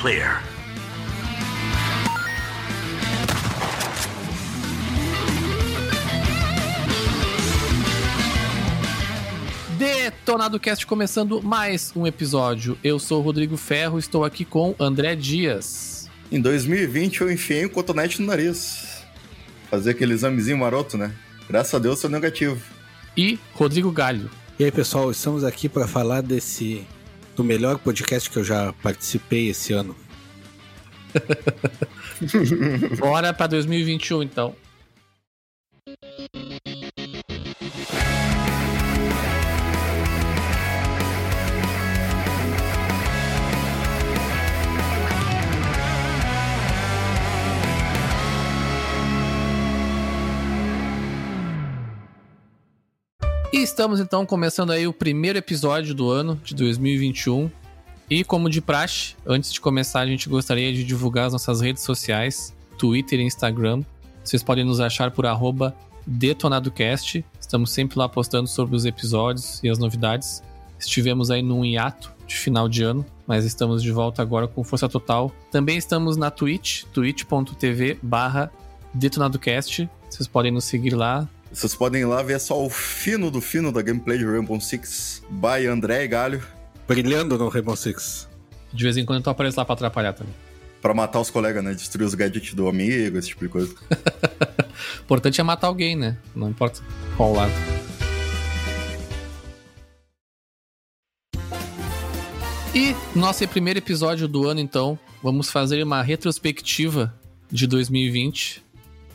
clear. Detonado Cast começando mais um episódio. Eu sou o Rodrigo Ferro, estou aqui com André Dias. Em 2020 eu enfiei um cotonete no nariz. Fazer aquele examezinho maroto, né? Graças a Deus sou negativo. E Rodrigo Galho. E aí, pessoal, estamos aqui para falar desse do melhor podcast que eu já participei esse ano. Bora para 2021 então. E estamos então começando aí o primeiro episódio do ano de 2021. E como de praxe, antes de começar, a gente gostaria de divulgar as nossas redes sociais, Twitter e Instagram. Vocês podem nos achar por DetonadoCast. Estamos sempre lá postando sobre os episódios e as novidades. Estivemos aí num hiato de final de ano, mas estamos de volta agora com força total. Também estamos na Twitch, twitch.tv barra DetonadoCast. Vocês podem nos seguir lá, Vocês podem ir lá ver só o fino do fino da gameplay de Rainbow Six by André e Galho Brilhando no Rainbow Six. De vez em quando eu apareço lá pra atrapalhar também. pra matar os colegas, né? Destruir os gadgets do amigo, esse tipo de coisa. O importante é matar alguém, né? Não importa qual lado. E nosso primeiro episódio do ano, então, vamos fazer uma retrospectiva de 2020.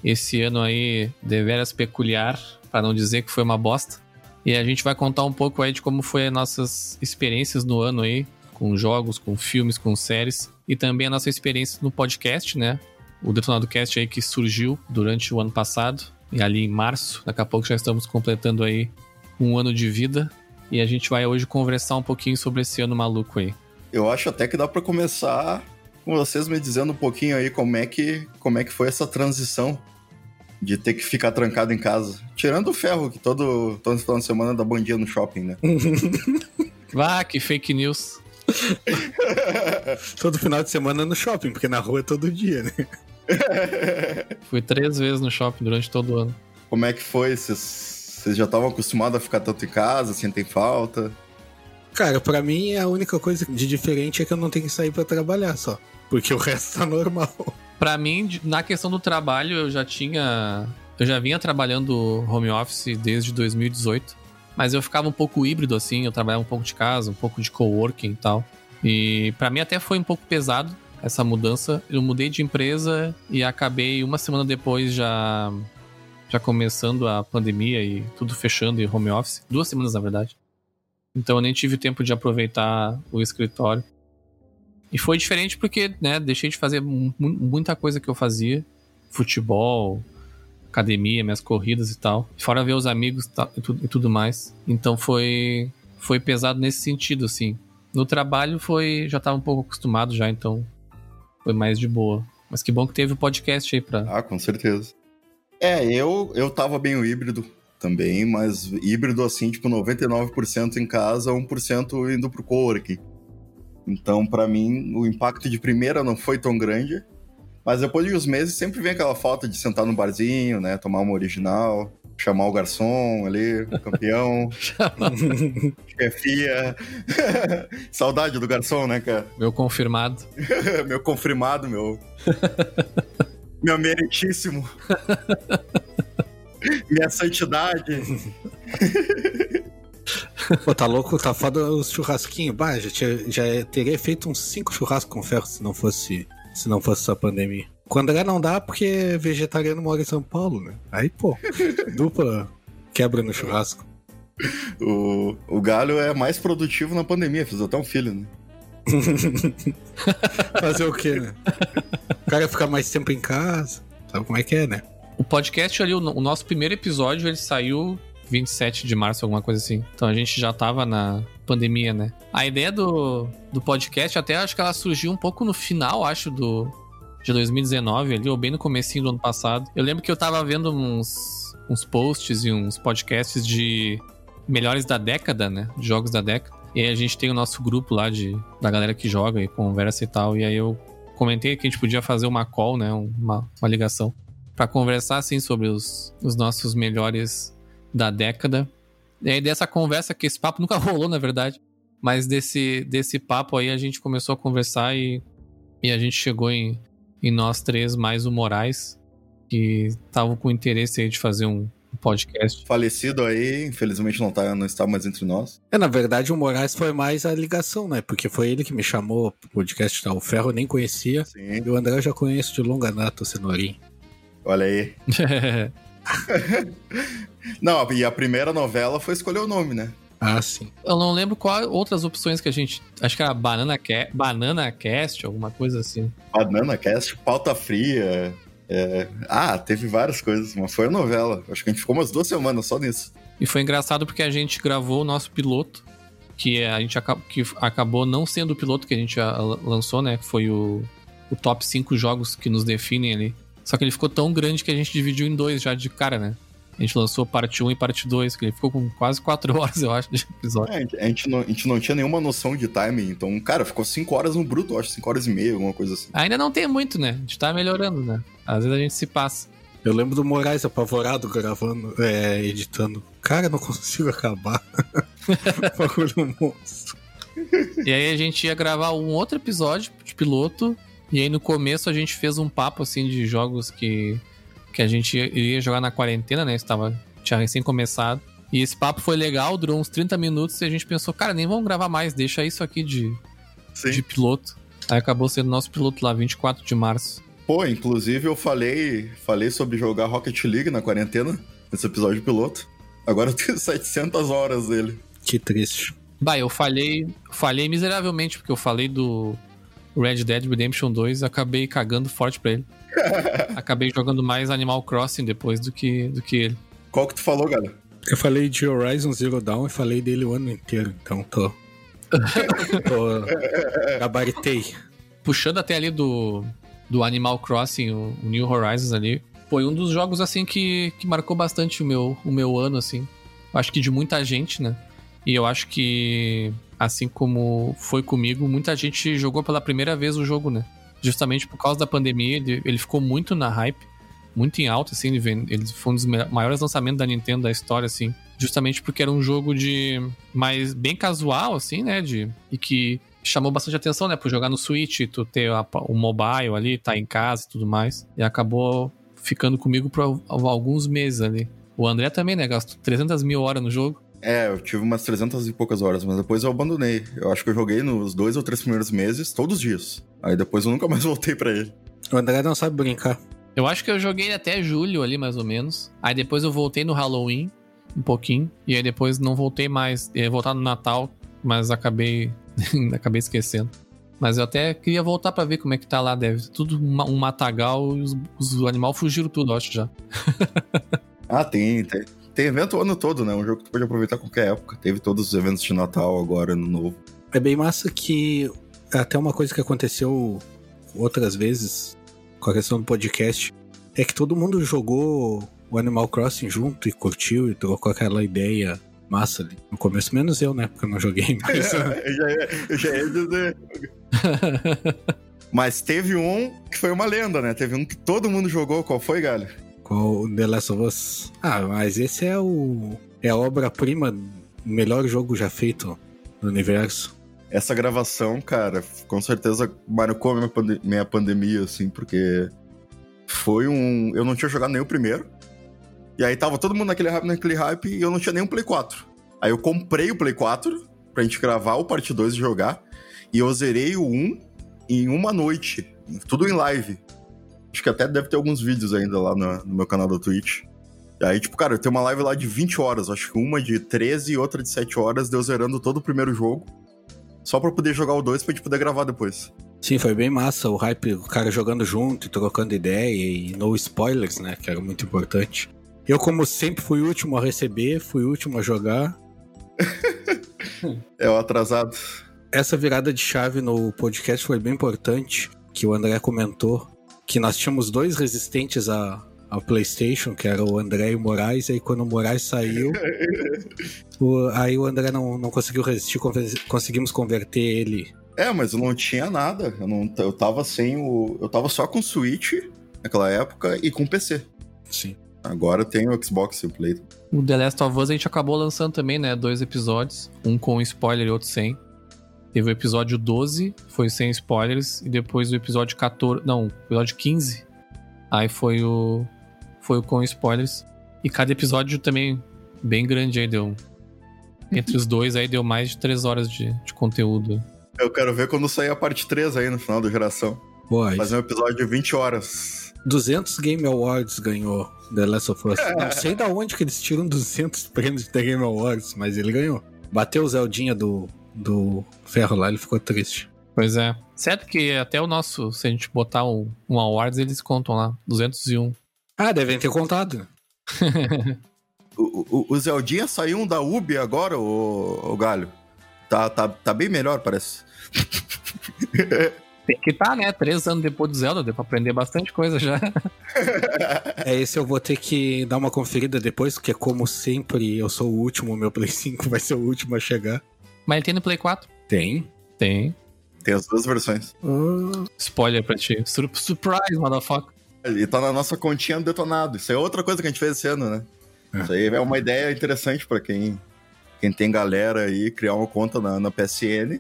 Esse ano aí, deveras peculiar, para não dizer que foi uma bosta. E a gente vai contar um pouco aí de como foi as nossas experiências no ano aí, com jogos, com filmes, com séries, e também a nossa experiência no podcast, né? O Detonado Cast aí que surgiu durante o ano passado, e ali em março, daqui a pouco já estamos completando aí um ano de vida, e a gente vai hoje conversar um pouquinho sobre esse ano maluco aí. Eu acho até que dá pra começar com vocês me dizendo um pouquinho aí como é que, como é que foi essa transição de ter que ficar trancado em casa. Tirando o ferro, que todo, todo final de semana dá bom dia no shopping, né? Vá, que fake news. Todo final de semana no shopping, porque na rua é todo dia, né? Fui três vezes no shopping durante todo o ano. Como é que foi? Vocês vocês já estavam acostumados a ficar tanto em casa, sentem falta? Cara, pra mim a única coisa de diferente é que eu não tenho que sair pra trabalhar só. Porque o resto tá normal. Pra mim, na questão do trabalho, eu já tinha. Eu já vinha trabalhando home office desde 2018. Mas eu ficava um pouco híbrido, assim. Eu trabalhava um pouco de casa, um pouco de coworking e tal. E pra mim até foi um pouco pesado essa mudança. Eu mudei de empresa e acabei uma semana depois já. Já começando a pandemia e tudo fechando e home office. Duas semanas, na verdade. Então eu nem tive tempo de aproveitar o escritório. E foi diferente porque, né, deixei de fazer mu- muita coisa que eu fazia. Futebol, academia, minhas corridas e tal. Fora ver os amigos e tudo, e tudo mais. Então foi foi pesado nesse sentido, assim. No trabalho foi... Já tava um pouco acostumado já, então foi mais de boa. Mas que bom que teve o podcast aí pra... Ah, com certeza. É, eu, eu tava bem o híbrido também, mas híbrido assim, tipo 99% em casa, 1% indo pro coworking. Então, pra mim, o impacto de primeira não foi tão grande, mas depois de uns meses sempre vem aquela falta de sentar no barzinho, né, tomar uma original, chamar o garçom ali, campeão, chefia. Saudade do garçom, né, cara? Meu confirmado. meu confirmado, meu. meu meritíssimo. Minha santidade. Pô, tá louco? Tá foda os churrasquinhos. Bah, já, tinha- já teria feito uns 5 churrascos com ferro se não fosse, se não fosse essa pandemia. Com o André não dá porque vegetariano mora em São Paulo, né? Aí, pô, dupla quebra no churrasco. O, o galho é mais produtivo na pandemia, fez até um filho, né? Fazer o quê, né? O cara fica mais tempo em casa. Sabe como é que é, né? O podcast ali, o, o nosso primeiro episódio, ele saiu 27 de março, alguma coisa assim. Então a gente já tava na pandemia, né? A ideia do, do podcast, até acho que ela surgiu um pouco no final, acho, do, de 2019 ali, ou bem no comecinho do ano passado. Eu lembro que eu tava vendo uns, uns posts e uns podcasts de melhores da década, né? Jogos da década. E aí a gente tem o nosso grupo lá de, da galera que joga e conversa e tal. E aí eu comentei que a gente podia fazer uma call, né? Uma, uma ligação. para conversar, assim, sobre os, os nossos melhores da década. E aí dessa conversa, que esse papo nunca rolou, na verdade. Mas desse, desse papo aí a gente começou a conversar e, e a gente chegou em, em nós três, mais o Moraes, que estavam com interesse aí de fazer um, podcast. Falecido aí, infelizmente não, tá, não está mais entre nós. É, na verdade, o Moraes foi mais a ligação, né? Porque foi ele que me chamou pro podcast. Tá? O Ferro eu nem conhecia. Sim. E o André eu já conheço de longa data, o Cenourinho. Olha aí. não, e a primeira novela foi escolher o nome, né? Ah, sim. Eu não lembro qual outras opções que a gente. Acho que era Banana, Ca... Banana Cast, alguma coisa assim. Banana Cast, pauta fria. É... Ah, teve várias coisas, mas foi a novela. Acho que a gente ficou umas duas semanas só nisso. E foi engraçado porque a gente gravou o nosso piloto, que a gente acabou, que acabou não sendo o piloto que a gente lançou, né? Que foi o, o top 5 jogos que nos definem ali. Só que ele ficou tão grande que a gente dividiu em dois já de cara, né? A gente lançou parte 1 e parte 2, que ele ficou com quase 4 horas, eu acho, de episódio. É, a, gente não, a gente não tinha nenhuma noção de timing, então, cara, ficou 5 horas no bruto, acho, 5 horas e meia, alguma coisa assim. Ainda não tem muito, né? A gente tá melhorando, né? Às vezes a gente se passa. Eu lembro do Moraes apavorado gravando, é, editando. Cara, não consigo acabar. Bagulho monstro. E aí a gente ia gravar um outro episódio de piloto. E aí no começo a gente fez um papo assim de jogos que que a gente iria jogar na quarentena, né? Estava, tinha recém começado. E esse papo foi legal, durou uns 30 minutos e a gente pensou, cara, nem vamos gravar mais, deixa isso aqui de, de piloto. Aí acabou sendo nosso piloto lá, 24 de março. Pô, inclusive eu falei, falei sobre jogar Rocket League na quarentena, nesse episódio piloto. Agora eu tenho 700 horas dele. Que triste. Bah, eu falhei, falhei miseravelmente, porque eu falei do Red Dead Redemption 2 e acabei cagando forte pra ele. Acabei jogando mais Animal Crossing depois do que, do que ele. Qual que tu falou, galera? Eu falei de Horizon Zero Dawn e falei dele o ano inteiro, então tô. tô. Gabaritei. Puxando até ali do, do Animal Crossing, o, o, New Horizons ali, foi um dos jogos assim que, que marcou bastante o meu, o meu ano, assim. Acho que de muita gente, né? E eu acho que, assim como foi comigo, muita gente jogou pela primeira vez o jogo, né? justamente por causa da pandemia, ele, ele ficou muito na hype, muito em alta, assim, ele, ele foi um dos maiores lançamentos da Nintendo da história, assim, justamente porque era um jogo de mais bem casual, assim, né, de e que chamou bastante atenção, né, por jogar no Switch, tu ter a, o mobile ali, tá em casa e tudo mais, e acabou ficando comigo por alguns meses ali. O André também, né, gastou 300 mil horas no jogo. É, eu tive umas 300 e poucas horas, mas depois eu abandonei. Eu acho que eu joguei nos dois ou três primeiros meses, todos os dias. Aí depois eu nunca mais voltei para ele. O André não sabe brincar. Eu acho que eu joguei até julho ali, mais ou menos. Aí depois eu voltei no Halloween, um pouquinho. E aí depois não voltei mais. ia voltar no Natal, mas acabei. acabei esquecendo. Mas eu até queria voltar para ver como é que tá lá. Deve tudo um matagal e os, os animais fugiram tudo, acho já. ah, tem, tem. Tem evento o ano todo, né? Um jogo que tu pode aproveitar qualquer época. Teve todos os eventos de Natal agora, no novo. É bem massa que até uma coisa que aconteceu outras vezes com a questão do podcast é que todo mundo jogou o Animal Crossing junto e curtiu e trocou aquela ideia massa ali. No começo, menos eu, né? Porque eu não joguei mais. eu, já eu já ia dizer. Mas teve um que foi uma lenda, né? Teve um que todo mundo jogou. Qual foi, galera? Qual The Last of Us? Ah, mas esse é o. É a obra-prima, melhor jogo já feito no universo. Essa gravação, cara, com certeza marcou minha, pande minha pandemia, assim, porque foi um. Eu não tinha jogado nem o primeiro. E aí tava todo mundo naquele hype, naquele hype e eu não tinha nem um Play 4. Aí eu comprei o Play 4 pra gente gravar o Parte 2 e jogar. E eu zerei o 1 em uma noite. Tudo em live. Acho que até deve ter alguns vídeos ainda lá no, no meu canal da Twitch. E aí, tipo, cara, eu tenho uma live lá de 20 horas. Acho que uma de 13 e outra de 7 horas, deu zerando todo o primeiro jogo. Só pra poder jogar o 2 pra gente poder gravar depois. Sim, foi bem massa o hype, o cara jogando junto e trocando ideia e no spoilers, né? Que era muito importante. Eu, como sempre, fui o último a receber, fui o último a jogar. é o atrasado. Essa virada de chave no podcast foi bem importante, que o André comentou que nós tínhamos dois resistentes a, ao PlayStation, que era o André e o Moraes, e aí quando o Moraes saiu, o- aí o André não, não conseguiu resistir, conseguimos converter ele. É, mas eu não tinha nada. Eu, não, eu tava sem o. Eu tava só com Switch naquela época e com PC. Sim. Agora eu tenho o Xbox e o Play. O The Last of Us a gente acabou lançando também, né? Dois episódios. Um com spoiler e outro sem. Teve o episódio 12, foi sem spoilers. E depois o episódio 14. Não, o episódio 15. Aí foi o. Foi o com spoilers. E cada episódio também bem grande aí, deu. Entre os dois aí deu mais de 3 horas de, de conteúdo. Eu quero ver quando sair a parte 3 aí no final da geração. Boa, Fazer um episódio de 20 horas. 200 Game Awards ganhou The Last of Us. Não sei da onde que eles tiram 200 prêmios de The Game Awards, mas ele ganhou. Bateu o Zeldinha do, do ferro lá, ele ficou triste. Pois é. Certo que até o nosso, se a gente botar um, um awards, eles contam lá. 201. Ah, devem ter contado. O, o, o Zeldinha saiu um da Ubi agora, o, o Galho. Tá, tá, tá bem melhor, parece. Tem que tá, né? Três anos depois do Zelda, deu pra aprender bastante coisa já. É, esse eu vou ter que dar uma conferida depois, porque como sempre eu sou o último, o meu Play 5 vai ser o último a chegar. Mas ele tem no Play 4? Tem. Tem. Tem as duas versões. Ah, Spoiler pra ti. Sur- surprise, motherfucker. E tá na nossa continha do detonado. Isso é outra coisa que a gente fez esse ano, né? É. Isso aí é uma ideia interessante pra quem, quem tem galera aí, criar uma conta na, na PSN.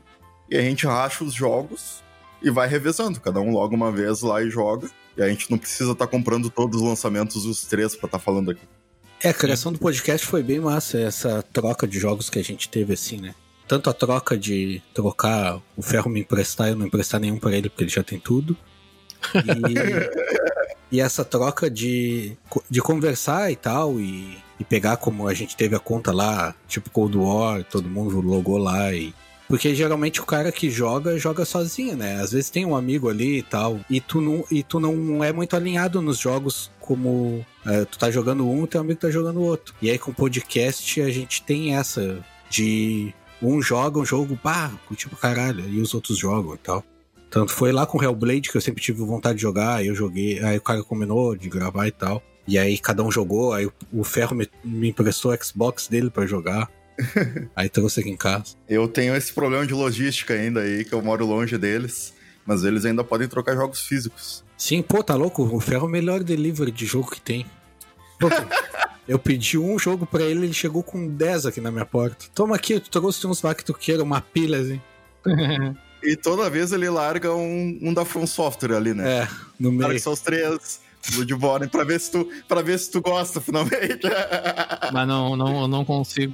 E a gente racha os jogos e vai revezando. Cada um logo uma vez lá e joga. E a gente não precisa estar comprando todos os lançamentos, os três, pra estar falando aqui. É, a criação do podcast foi bem massa, essa troca de jogos que a gente teve assim, né? Tanto a troca de trocar o ferro me emprestar eu não emprestar nenhum pra ele, porque ele já tem tudo. E, e essa troca de, de conversar e tal, e, e pegar como a gente teve a conta lá, tipo Cold War, todo mundo logou lá e. Porque geralmente o cara que joga, joga sozinho, né? Às vezes tem um amigo ali e tal. E tu não, e tu não é muito alinhado nos jogos como é, tu tá jogando um, teu amigo tá jogando outro. E aí com podcast a gente tem essa de um joga um jogo, pá, pra caralho, e os outros jogam e tal. Tanto foi lá com o Hellblade que eu sempre tive vontade de jogar, aí eu joguei, aí o cara combinou de gravar e tal. E aí cada um jogou, aí o- Ferro me, me emprestou o Xbox dele pra jogar. aí trouxe aqui em casa. Eu tenho esse problema de logística ainda aí, que eu moro longe deles. Mas eles ainda podem trocar jogos físicos. Sim, pô, tá louco? O Ferro é o melhor delivery de jogo que tem. Pô, eu pedi um jogo pra ele, ele chegou com 10 aqui na minha porta. Toma aqui, tu trouxe uns lá que tu queira, uma pilha assim. E toda vez ele larga um, um da From Software ali, né? É, no Claro meio. que são os três. Bloodborne, pra ver se tu, pra ver se tu gosta, finalmente. Mas não, não, eu não consigo.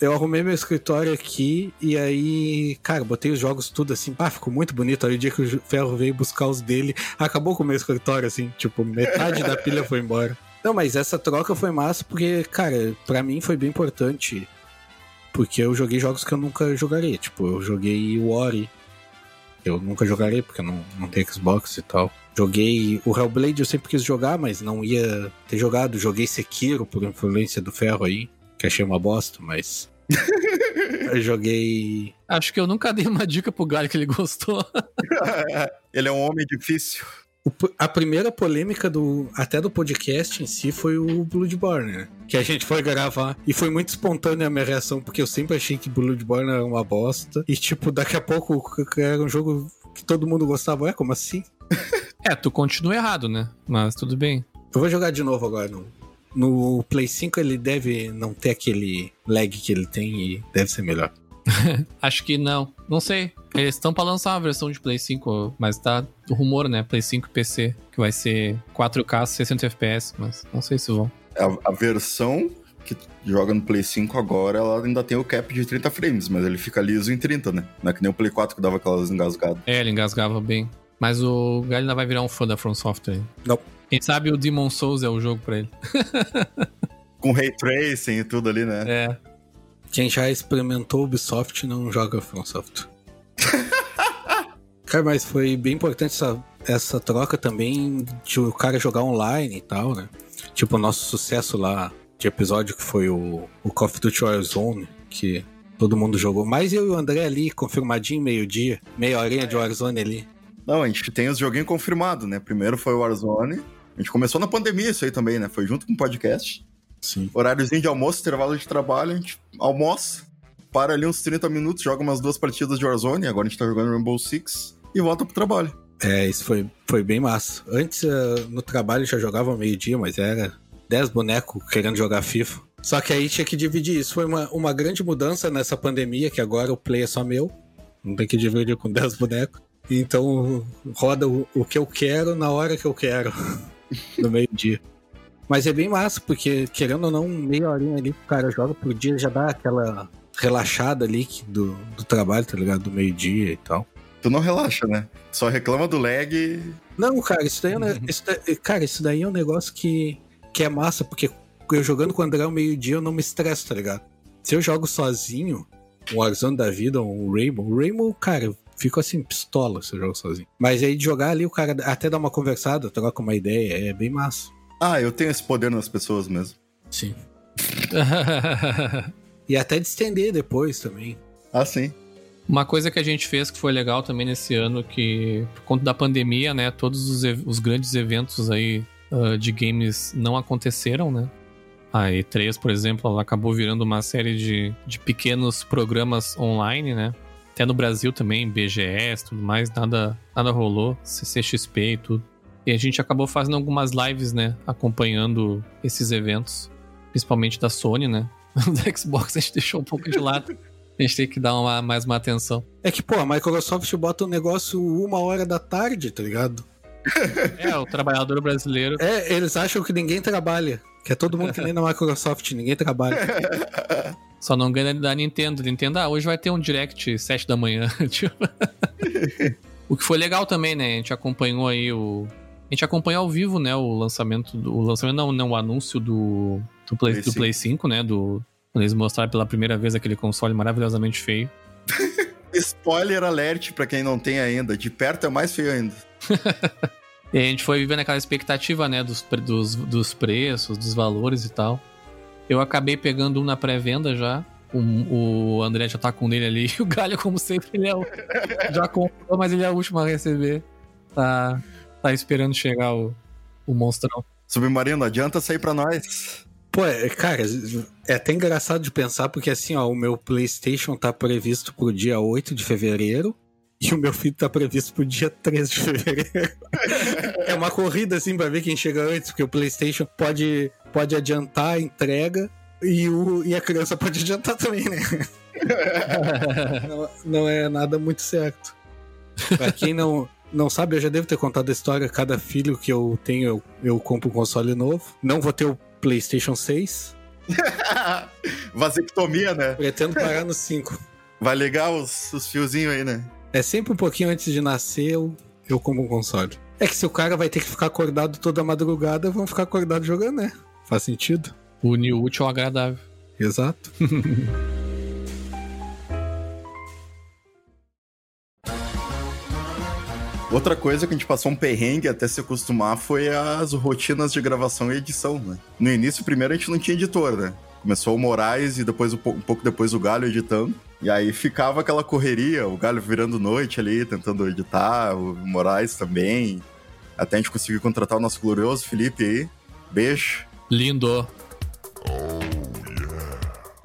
Eu arrumei meu escritório aqui e aí, cara, botei os jogos tudo assim, pá, ficou muito bonito. Aí o dia que o Ferro veio buscar os dele, acabou com o meu escritório, assim, tipo, metade da pilha foi embora. Não, mas essa troca foi massa porque, cara, pra mim foi bem importante. Porque eu joguei jogos que eu nunca jogaria. Tipo, eu joguei o Ori. Eu nunca jogarei porque eu não, não tenho Xbox e tal. Joguei o Hellblade, eu sempre quis jogar, mas não ia ter jogado. Joguei Sekiro por influência do Ferro aí, que achei uma bosta, mas. eu joguei. Acho que eu nunca dei uma dica pro Galho que ele gostou. ele é um homem difícil. A primeira polêmica do até do podcast em si foi o Bloodborne, né? Que a gente foi gravar. E foi muito espontânea a minha reação, porque eu sempre achei que Bloodborne era uma bosta. E, tipo, daqui a pouco era um jogo que todo mundo gostava. É, como assim? É, tu continua errado, né? Mas tudo bem. Eu vou jogar de novo agora. No, no Play 5 ele deve não ter aquele lag que ele tem e deve ser melhor. Acho que não. Não sei. Eles estão pra lançar uma versão de Play 5, mas tá o rumor, né? Play 5 e PC, que vai ser 4K 60 FPS, mas não sei se vão. A, a versão que joga no Play 5 agora, ela ainda tem o cap de 30 frames, mas ele fica liso em 30, né? Não é que nem o Play 4 que dava aquelas engasgadas. É, ele engasgava bem. Mas o Galho ainda vai virar um fã da From Software. Não. Quem sabe o Demon Souls é o jogo pra ele. Com ray tracing e tudo ali, né? É. Quem já experimentou Ubisoft não joga From Software. cara, mas foi bem importante essa, essa troca também de o cara jogar online e tal, né? Tipo, o nosso sucesso lá de episódio que foi o, o Call of Duty Warzone, que todo mundo jogou. Mas eu e o André ali, confirmadinho, meio-dia, meia horinha de Warzone ali. Não, a gente tem os joguinhos confirmados, né? Primeiro foi o Warzone. A gente começou na pandemia isso aí também, né? Foi junto com o podcast. Sim. Horáriozinho de almoço, intervalo de trabalho, a gente almoça, para ali uns 30 minutos, joga umas duas partidas de Warzone, agora a gente tá jogando Rainbow Six, e volta pro trabalho. É, isso foi, foi bem massa. Antes, eh, no trabalho, já jogava meio-dia, mas era 10 bonecos querendo jogar FIFA. Só que aí tinha que dividir. Isso foi uma, uma grande mudança nessa pandemia, que agora o play é só meu. Não tem que dividir com 10 bonecos. Então roda o, o que eu quero na hora que eu quero. no meio-dia. Mas é bem massa, porque querendo ou não, meia horinha ali o cara joga por dia já dá aquela relaxada ali do, do trabalho, tá ligado? Do meio-dia e tal. Tu não relaxa, né? Só reclama do lag. Não, cara, isso daí é, um ne- isso daí- cara, isso daí é um negócio que, que é massa, porque eu jogando com o André ao meio-dia eu não me estresso, tá ligado? Se eu jogo sozinho, um Warzone da vida, um Rainbow, o Rainbow, cara, eu fico assim, pistola se eu jogo sozinho. Mas aí de jogar ali, o cara até dá uma conversada, troca uma ideia, é bem massa. Ah, eu tenho esse poder nas pessoas mesmo. Sim. E até de estender depois também. Ah, sim. Uma coisa que a gente fez que foi legal também nesse ano, que por conta da pandemia, né, todos os, os grandes eventos aí ah, de games não aconteceram, né? A E3, por exemplo, ela acabou virando uma série de, de pequenos programas online, né? Até no Brasil também, BGS, tudo mais, nada, nada rolou, CCXP e tudo. E a gente acabou fazendo algumas lives, né, acompanhando esses eventos, principalmente da Sony, né? da Xbox a gente deixou um pouco de lado. A gente tem que dar uma, mais uma atenção. É que, pô, a Microsoft bota o negócio uma hora da tarde, tá ligado? É, o trabalhador brasileiro. É, eles acham que ninguém trabalha. Que é todo mundo que nem na Microsoft, ninguém trabalha. Só não ganha da Nintendo. Nintendo, ah, hoje vai ter um direct 7 da manhã. tipo. o que foi legal também, né? A gente acompanhou aí o. A gente acompanhou ao vivo, né? O lançamento do. O lançamento, não, não, o anúncio do. Do Play, Play do Play 5, né? Do. Quando eles mostraram pela primeira vez aquele console maravilhosamente feio. Spoiler alert pra quem não tem ainda. De perto é mais feio ainda. E a gente foi vivendo aquela expectativa, né, dos, dos, dos preços, dos valores e tal. Eu acabei pegando um na pré-venda já. O, o André já tá com ele ali. E o Galho, como sempre, ele é o. Já comprou, mas ele é o último a receber. Tá, tá esperando chegar o, o monstrão. Submarino, adianta sair pra nós. Pô, é, cara, é até engraçado de pensar, porque assim, ó, o meu PlayStation tá previsto pro dia 8 de fevereiro e o meu filho tá previsto pro dia 13 de fevereiro. é uma corrida, assim, pra ver quem chega antes, porque o PlayStation pode, pode adiantar a entrega e, o, e a criança pode adiantar também, né? não, não é nada muito certo. Pra quem não, não sabe, eu já devo ter contado a história. Cada filho que eu tenho, eu, eu compro um console novo. Não vou ter o PlayStation 6. Vasectomia, né? Pretendo parar no 5. Vai ligar os, os fiozinhos aí, né? É sempre um pouquinho antes de nascer, eu, eu compro um console. É que se o cara vai ter que ficar acordado toda madrugada, vão ficar acordado jogando, né? Faz sentido? Une o útil ao agradável. Exato. Outra coisa que a gente passou um perrengue até se acostumar foi as rotinas de gravação e edição, né? No início, primeiro, a gente não tinha editor, né? Começou o Moraes e depois um pouco depois o Galho editando. E aí ficava aquela correria, o Galho virando noite ali, tentando editar, o Moraes também. Até a gente conseguir contratar o nosso glorioso Felipe aí. Beijo. Lindo.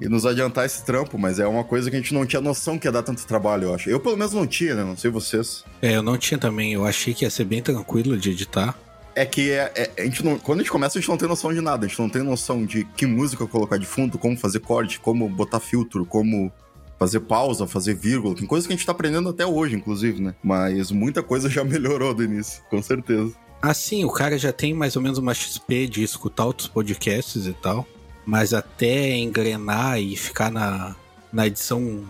E nos adiantar esse trampo, mas é uma coisa que a gente não tinha noção que ia dar tanto trabalho, eu acho. Eu, pelo menos, não tinha, né? Não sei vocês. É, eu não tinha também. Eu achei que ia ser bem tranquilo de editar. É que é, é- a gente não, quando a gente começa, a gente não tem noção de nada. A gente não tem noção de que música colocar de fundo, como fazer corte, como botar filtro, como fazer pausa, fazer vírgula. Tem coisa que a gente tá aprendendo até hoje, inclusive, né? Mas muita coisa já melhorou do início, com certeza. Assim, o cara já tem mais ou menos uma XP de escutar outros podcasts e tal. Mas até engrenar e ficar na, na edição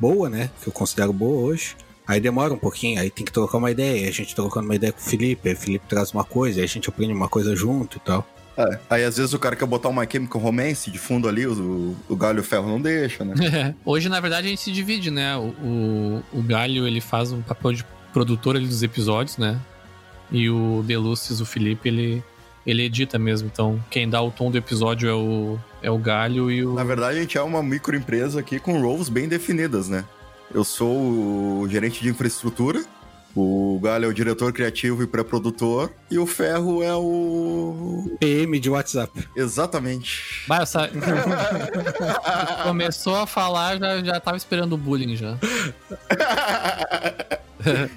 boa, né? Que eu considero boa hoje. Aí demora um pouquinho, aí tem que trocar uma ideia. A gente trocando uma ideia com o Felipe, aí o Felipe traz uma coisa, aí a gente aprende uma coisa junto e tal. É, aí às vezes o cara quer botar uma Chemical Romance de fundo ali, o, o galho e o ferro não deixa, né? Hoje, na verdade, a gente se divide, né? O, o, o Galho, ele faz um papel de produtor ali dos episódios, né? E o Deluces, o Felipe, ele, ele edita mesmo. Então, quem dá o tom do episódio é o, é o Galho e o... Na verdade, a gente é uma microempresa aqui com roles bem definidas, né? Eu sou o gerente de infraestrutura, O Galho é o diretor criativo e pré-produtor. E o Ferro é o. PM de WhatsApp. Exatamente. Vai, essa... Começou a falar, já, já tava esperando o bullying já.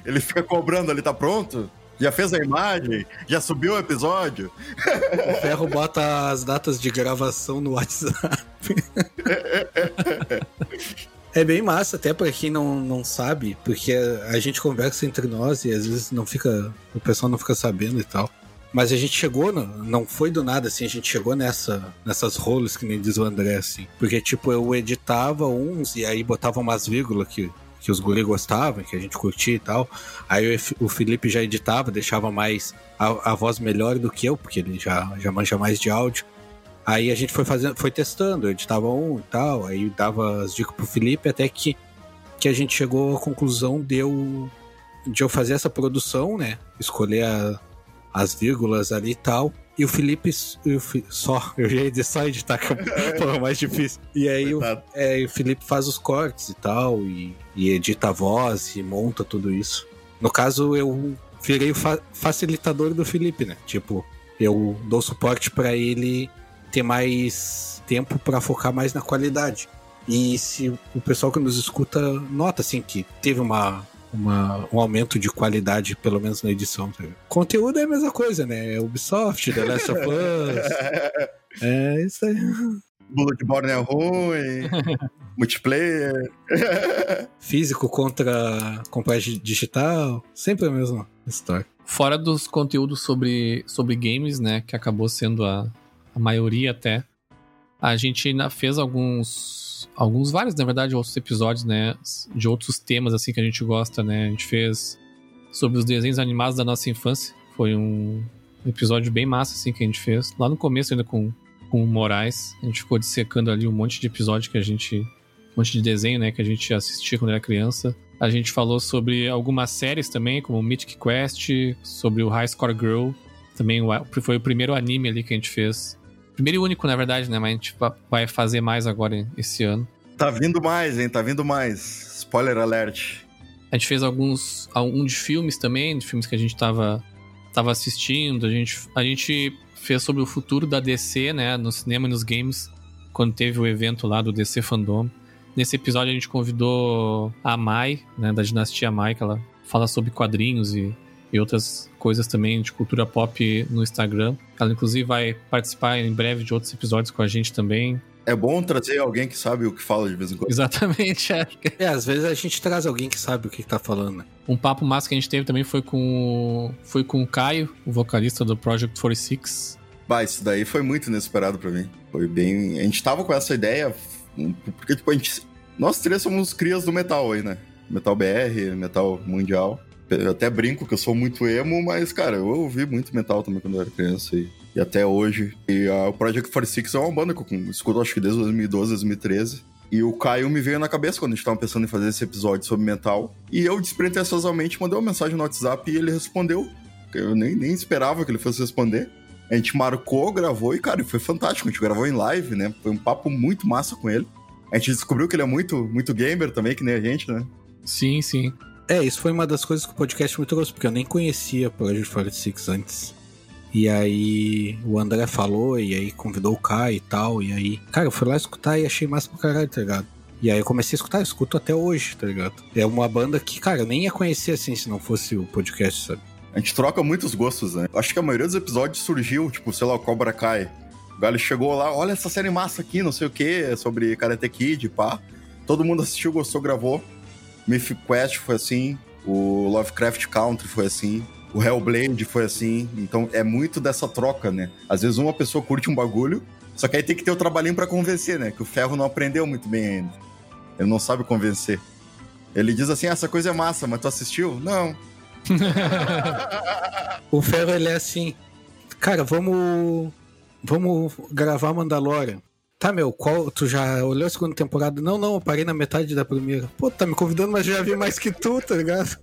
Ele fica cobrando ali, tá pronto? Já fez a imagem? Já subiu o episódio? O Ferro bota as datas de gravação no WhatsApp. É bem massa, até pra quem não, não sabe, porque a gente conversa entre nós e às vezes não fica. O pessoal não fica sabendo e tal. Mas a gente chegou, no, não foi do nada, assim, a gente chegou nessa, nessas rolas, que nem diz o André, assim. Porque, tipo, eu editava uns e aí botava umas vírgulas que, que os guri gostavam, que a gente curtia e tal. Aí o Felipe já editava, deixava mais a, a voz melhor do que eu, porque ele já, já manja mais de áudio. Aí a gente foi fazendo, foi testando, editava um e tal, aí dava as dicas pro Felipe, até que, que a gente chegou à conclusão de eu, de eu fazer essa produção, né? Escolher a, as vírgulas ali e tal. E o Felipe eu, só, eu já ia só editar, que é mais difícil. E aí o, é, o, Felipe faz os cortes e tal, e, e, edita a voz e monta tudo isso. No caso, eu virei o fa facilitador do Felipe, né? Tipo, eu dou suporte para ele ter mais tempo para focar mais na qualidade. E se o pessoal que nos escuta nota assim que teve uma, uma, um aumento de qualidade, pelo menos na edição. Tá? Conteúdo é a mesma coisa, né? É Ubisoft, The Last of Us. é isso aí. Bloodborne é ruim, multiplayer. Físico contra comprar digital, sempre a mesma história. Fora dos conteúdos sobre, sobre games, né, que acabou sendo a, a maioria até. A gente fez alguns, alguns vários, na verdade, outros episódios, né, de outros temas assim que a gente gosta, né? A gente fez sobre os desenhos animados da nossa infância. Foi um episódio bem massa assim que a gente fez lá no começo ainda com com o Moraes. A gente ficou dissecando ali um monte de episódio que a gente um monte de desenho, né, que a gente assistia quando era criança. A gente falou sobre algumas séries também, como Mythic Quest, sobre o High Score Girl. Também foi o primeiro anime ali que a gente fez Primeiro e único, na verdade, né? Mas a gente vai fazer mais agora esse ano. Tá vindo mais, hein? Tá vindo mais. Spoiler alert. A gente fez alguns. alguns de filmes também, de filmes que a gente tava, tava assistindo. A gente, a gente fez sobre o futuro da DC, né? No cinema e nos games, quando teve o evento lá do DC Fandom. Nesse episódio a gente convidou a Mai, né? Da dinastia Mai, que ela fala sobre quadrinhos e e outras coisas também de cultura pop no Instagram. Ela, inclusive, vai participar em breve de outros episódios com a gente também. É bom trazer alguém que sabe o que fala de vez em quando. Exatamente, é. É, às vezes a gente traz alguém que sabe o que tá falando. Né? Um papo massa que a gente teve também foi com, foi com o Caio, o vocalista do Project 46. Bah, isso daí foi muito inesperado para mim. Foi bem. A gente tava com essa ideia, porque, tipo, a gente. Nós três somos crias do metal aí, né? Metal BR, metal mundial. Eu até brinco que eu sou muito emo, mas, cara, eu ouvi muito metal também quando eu era criança e, e até hoje. E a Project 46 é uma banda que eu escuto acho que desde 2012, 2013. E o Caio me veio na cabeça quando a gente tava pensando em fazer esse episódio sobre metal. E eu, despretensiosamente, mandei uma mensagem no WhatsApp e ele respondeu. Eu nem, nem esperava que ele fosse responder. A gente marcou, gravou e, cara, foi fantástico. A gente gravou em live, né? Foi um papo muito massa com ele. A gente descobriu que ele é muito, muito gamer também, que nem a gente, né? Sim, sim. É, isso foi uma das coisas que o podcast me trouxe, porque eu nem conhecia Project 46 antes. E aí o André falou, e aí convidou o Kai e tal, e aí, cara, eu fui lá escutar e achei massa pro caralho, tá ligado? E aí eu comecei a escutar, eu escuto até hoje, tá ligado? É uma banda que, cara, eu nem ia conhecer assim se não fosse o podcast, sabe? A gente troca muitos gostos, né? Acho que a maioria dos episódios surgiu, tipo, sei lá, o Cobra Kai. O Galho chegou lá, olha essa série massa aqui, não sei o que, sobre Karate Kid, pá. Todo mundo assistiu, gostou, gravou. Mythic Quest foi assim, o Lovecraft Country foi assim, o Hellblade foi assim. Então é muito dessa troca, né? Às vezes uma pessoa curte um bagulho, só que aí tem que ter o trabalhinho para convencer, né? Que o Ferro não aprendeu muito bem ainda. Ele não sabe convencer. Ele diz assim: ah, essa coisa é massa, mas tu assistiu? Não. o Ferro, ele é assim. Cara, vamos. Vamos gravar Mandalorian. Tá, meu, qual. Tu já olhou a segunda temporada? Não, não, eu parei na metade da primeira. Pô, tá me convidando, mas já vi mais que tu, tá ligado?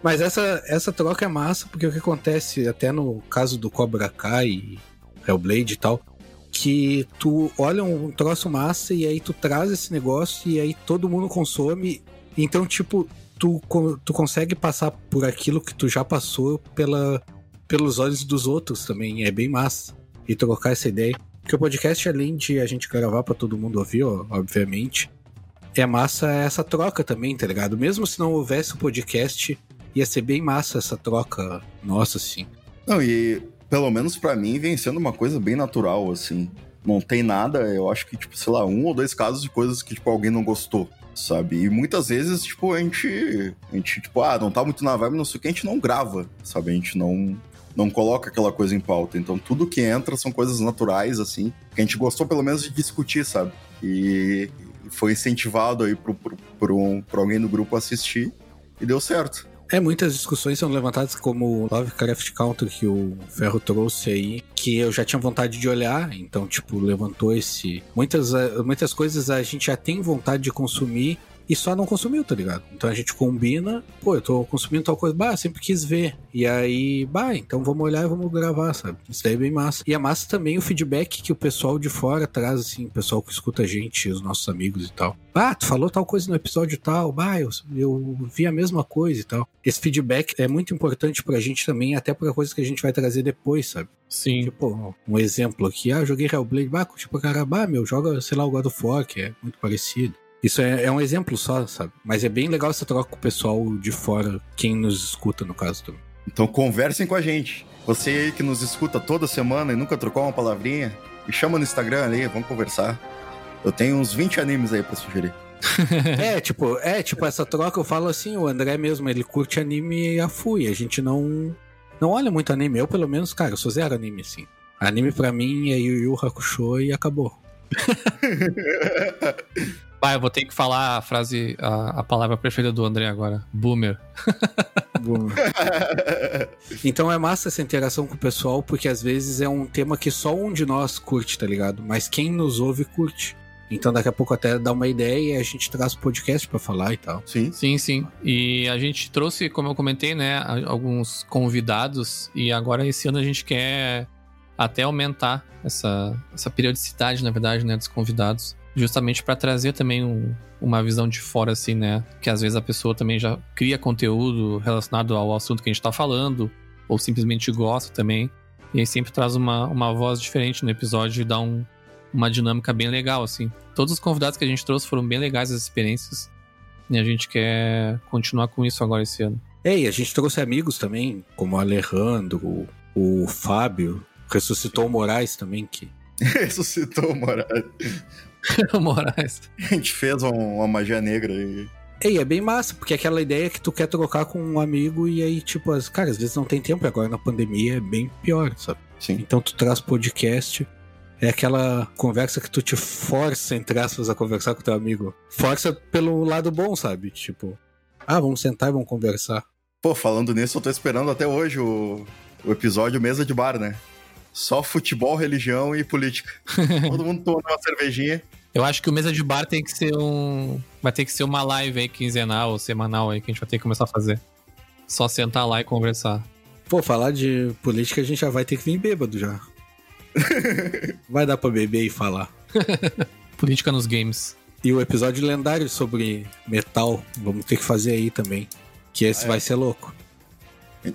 mas essa, essa troca é massa, porque o que acontece, até no caso do Cobra Kai e Hellblade e tal, que tu olha um troço massa e aí tu traz esse negócio e aí todo mundo consome. Então, tipo, tu, tu consegue passar por aquilo que tu já passou pela, pelos olhos dos outros também. É bem massa. E trocar essa ideia. Porque o podcast, além de a gente gravar pra todo mundo ouvir, ó, obviamente, é massa essa troca também, tá ligado? Mesmo se não houvesse o podcast, ia ser bem massa essa troca nossa, assim. Não, e pelo menos pra mim vem sendo uma coisa bem natural, assim. Não tem nada, eu acho que, tipo, sei lá, um ou dois casos de coisas que, tipo, alguém não gostou, sabe? E muitas vezes, tipo, a gente, a gente, tipo, ah, não tá muito na vibe, não sei o que, a gente não grava, sabe? A gente não, não coloca aquela coisa em pauta. Então, tudo que entra são coisas naturais, assim, que a gente gostou pelo menos de discutir, sabe? E foi incentivado aí pro, pro, pro, um, pro alguém do grupo assistir e deu certo. É, muitas discussões são levantadas como o Lovecraft Country que o Ferro trouxe aí, que eu já tinha vontade de olhar, então, tipo, levantou esse. Muitas, eh, muitas coisas a gente já tem vontade de consumir e só não consumiu, tá ligado? Então a gente combina, pô, eu tô consumindo tal coisa, bah, sempre quis ver. E aí, bah, então vamos olhar e vamos gravar, sabe? Isso daí é bem massa. E é massa também o feedback que o pessoal de fora traz, assim, o pessoal que escuta a gente, os nossos amigos e tal. Ah, tu falou tal coisa no episódio tal, bah, eu, eu vi a mesma coisa e tal. Esse feedback é muito importante pra gente também, até pra coisas que a gente vai trazer depois, sabe? Sim. Tipo, um exemplo aqui, ah, joguei Hellblade, bah, tipo, cara, bah, meu, joga, sei lá, o God of War, que é muito parecido. Isso é, é um exemplo só, sabe? Mas é bem legal essa troca com o pessoal de fora, quem nos escuta, no caso também. Então conversem com a gente. Você aí que nos escuta toda semana e nunca trocou uma palavrinha, me chama no Instagram ali, vamos conversar. Eu tenho uns 20 animes aí pra sugerir. é, tipo, é, tipo, essa troca eu falo assim, o André mesmo, ele curte anime a fui. A gente não. Não olha muito anime. Eu, pelo menos, cara, eu sou zero anime, assim. Anime pra mim é Yu Yu Hakusho e acabou. Vai, eu vou ter que falar a frase, a, a palavra preferida do André agora. Boomer. então é massa essa interação com o pessoal, porque às vezes é um tema que só um de nós curte, tá ligado? Mas quem nos ouve curte. Então daqui a pouco até dá uma ideia e a gente traz o podcast pra falar e tal. Sim. Sim, sim. E a gente trouxe, como eu comentei, né, alguns convidados e agora esse ano a gente quer até aumentar essa, essa periodicidade, na verdade, né, dos convidados, justamente para trazer também um- uma visão de fora, assim, né, que às vezes a pessoa também já cria conteúdo relacionado ao assunto que a gente tá falando ou simplesmente gosta também. E aí sempre traz uma, uma voz diferente no episódio e dá um, uma dinâmica bem legal, assim. Todos os convidados que a gente trouxe foram bem legais as experiências. E a gente quer continuar com isso agora esse ano. É, e a gente trouxe amigos também, como o Alejandro, o, o Fábio, ressuscitou o Moraes também, que. Ressuscitou o Moraes. Moraes. A gente fez um- uma magia negra aí. E é bem massa, porque é aquela ideia que tu quer trocar com um amigo e aí, tipo, as, cara, às vezes não tem tempo, e agora na pandemia é bem pior, sabe? Sim. Então tu traz podcast, é aquela conversa que tu te força, entre aspas, a conversar com teu amigo. Força pelo lado bom, sabe? Tipo, ah, vamos sentar e vamos conversar. Pô, falando nisso, eu tô esperando até hoje o, o episódio Mesa de Bar, né? Só futebol, religião e política. Todo mundo tomando uma cervejinha. Eu acho que o Mesa de Bar tem que ser um. Vai ter que ser uma live aí quinzenal ou semanal aí que a gente vai ter que começar a fazer. Só sentar lá e conversar. Pô, falar de política a gente já vai ter que vir bêbado já. vai dar pra beber e falar. Política nos games. E o episódio lendário sobre metal, vamos ter que fazer aí também. Que esse Ah, é? vai ser louco.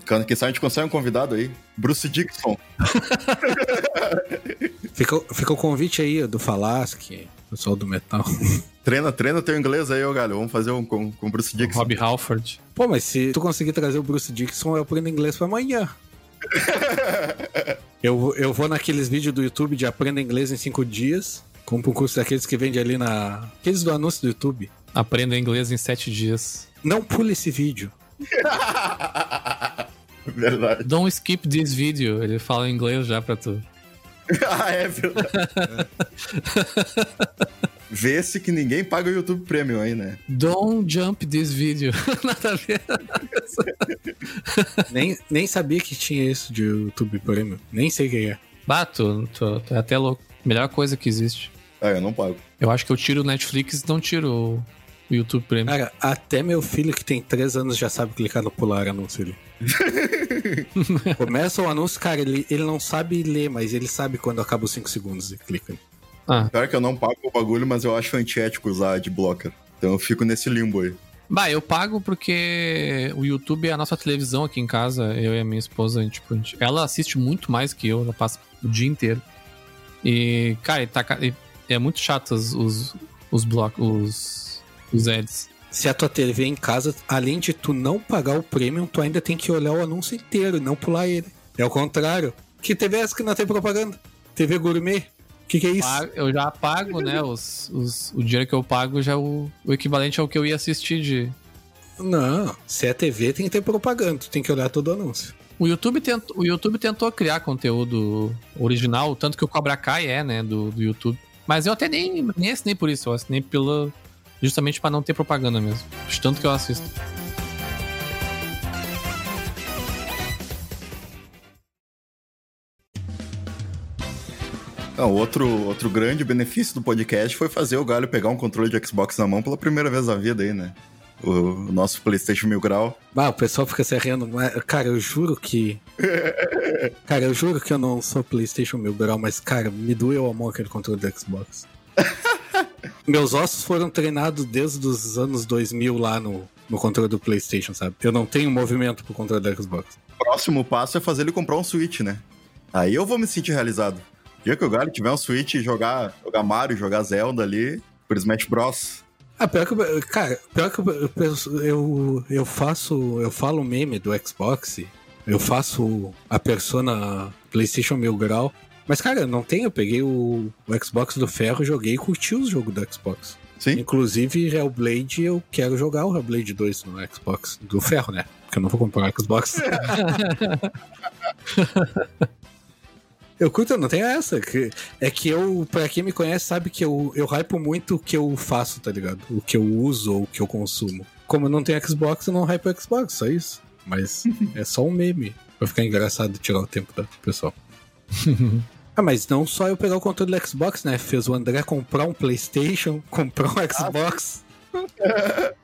Quando que sabe, a gente consegue um convidado aí. Bruce Dixon. Fica, fica o convite aí do Falasque, pessoal do metal. Treina, treina teu inglês aí, ô galho. Vamos fazer um com, com o Bruce Dixon. Rob Halford. Pô, mas se tu conseguir trazer o Bruce Dixon, eu aprendo inglês pra amanhã. eu, eu vou naqueles vídeos do YouTube de aprenda inglês em cinco dias. Compro um curso daqueles que vende ali na. Aqueles do anúncio do YouTube. Aprenda inglês em sete dias. Não pule esse vídeo. Verdade. Don't skip this video. Ele fala em inglês já pra tu. ah, é verdade. Vê-se que ninguém paga o YouTube Premium aí, né? Don't jump this video. Nada a ver. nem, nem sabia que tinha isso de YouTube Premium. Nem sei o que é. Bato, tô, tô até louco. Melhor coisa que existe. Ah, eu não pago. Eu acho que eu tiro o Netflix e não tiro o- YouTube Premium. Cara, até meu filho que tem 3 anos já sabe clicar no pular anúncio ali. Começa o anúncio, cara, ele, ele não sabe ler, mas ele sabe quando acaba os 5 segundos e clica. Ah, Pior que eu não pago o bagulho, mas eu acho antiético usar adblocker. Então eu fico nesse limbo aí. Bah, eu pago porque o YouTube é a nossa televisão aqui em casa, eu e a minha esposa, a gente, tipo, a gente- ela assiste muito mais que eu, ela passa o dia inteiro. E, cara, tá é muito chato os, os, os blocos, os, os ads. Se a tua TV em casa, além de tu não pagar o premium, tu ainda tem que olhar o anúncio inteiro e não pular ele. É o contrário. Que TV é essa que não tem propaganda? TV gourmet? O que, que é isso? Eu já pago, né, os, os, o dinheiro que eu pago já é o, o equivalente ao que eu ia assistir de... Não, se é TV tem que ter propaganda, tu tem que olhar todo o anúncio. O YouTube, tentou, o YouTube tentou criar conteúdo original, tanto que o Cobra Kai é, né, do, do YouTube. Mas eu até nem, nem assinei por isso, eu assinei pela, justamente pra não ter propaganda mesmo. De tanto que eu assisto. Não, outro, outro grande benefício do podcast foi fazer o Galho pegar um controle de Xbox na mão pela primeira vez na vida aí, né? O, o nosso PlayStation Mil Grau. Ah, o pessoal fica se rindo, mas, cara, eu juro que. cara, eu juro que eu não sou PlayStation mil grau, mas, cara, me doeu a mão aquele controle do Xbox. Meus ossos foram treinados desde os anos 2000 lá no, no controle do PlayStation, sabe? Eu não tenho movimento pro controle do Xbox. Próximo passo é fazer ele comprar um Switch, né? Aí eu vou me sentir realizado. O dia que o Galho tiver um Switch e jogar, jogar Mario, jogar Zelda ali, por Smash Bros. Ah, pior que, eu- cara, pior que eu, eu, eu faço, eu falo meme do Xbox, eu faço a persona PlayStation mil grau, mas cara, não tem, eu peguei o, o Xbox do ferro, joguei e curti os jogos do Xbox. Sim. Inclusive Hellblade, eu quero jogar o Hellblade 2 no Xbox do ferro, né? Porque eu não vou comprar o Xbox. Eu curto, não tem essa. que- É que eu, pra quem me conhece, sabe que eu, eu hypo muito o que eu faço, tá ligado? O que eu uso ou o que eu consumo. Como eu não tenho Xbox, eu não hypo o Xbox, só isso. Mas é só um meme. Pra ficar engraçado e tirar o tempo do pessoal. ah, mas não só eu pegar o controle do Xbox, né? Fez o André comprar um PlayStation, comprar um Xbox.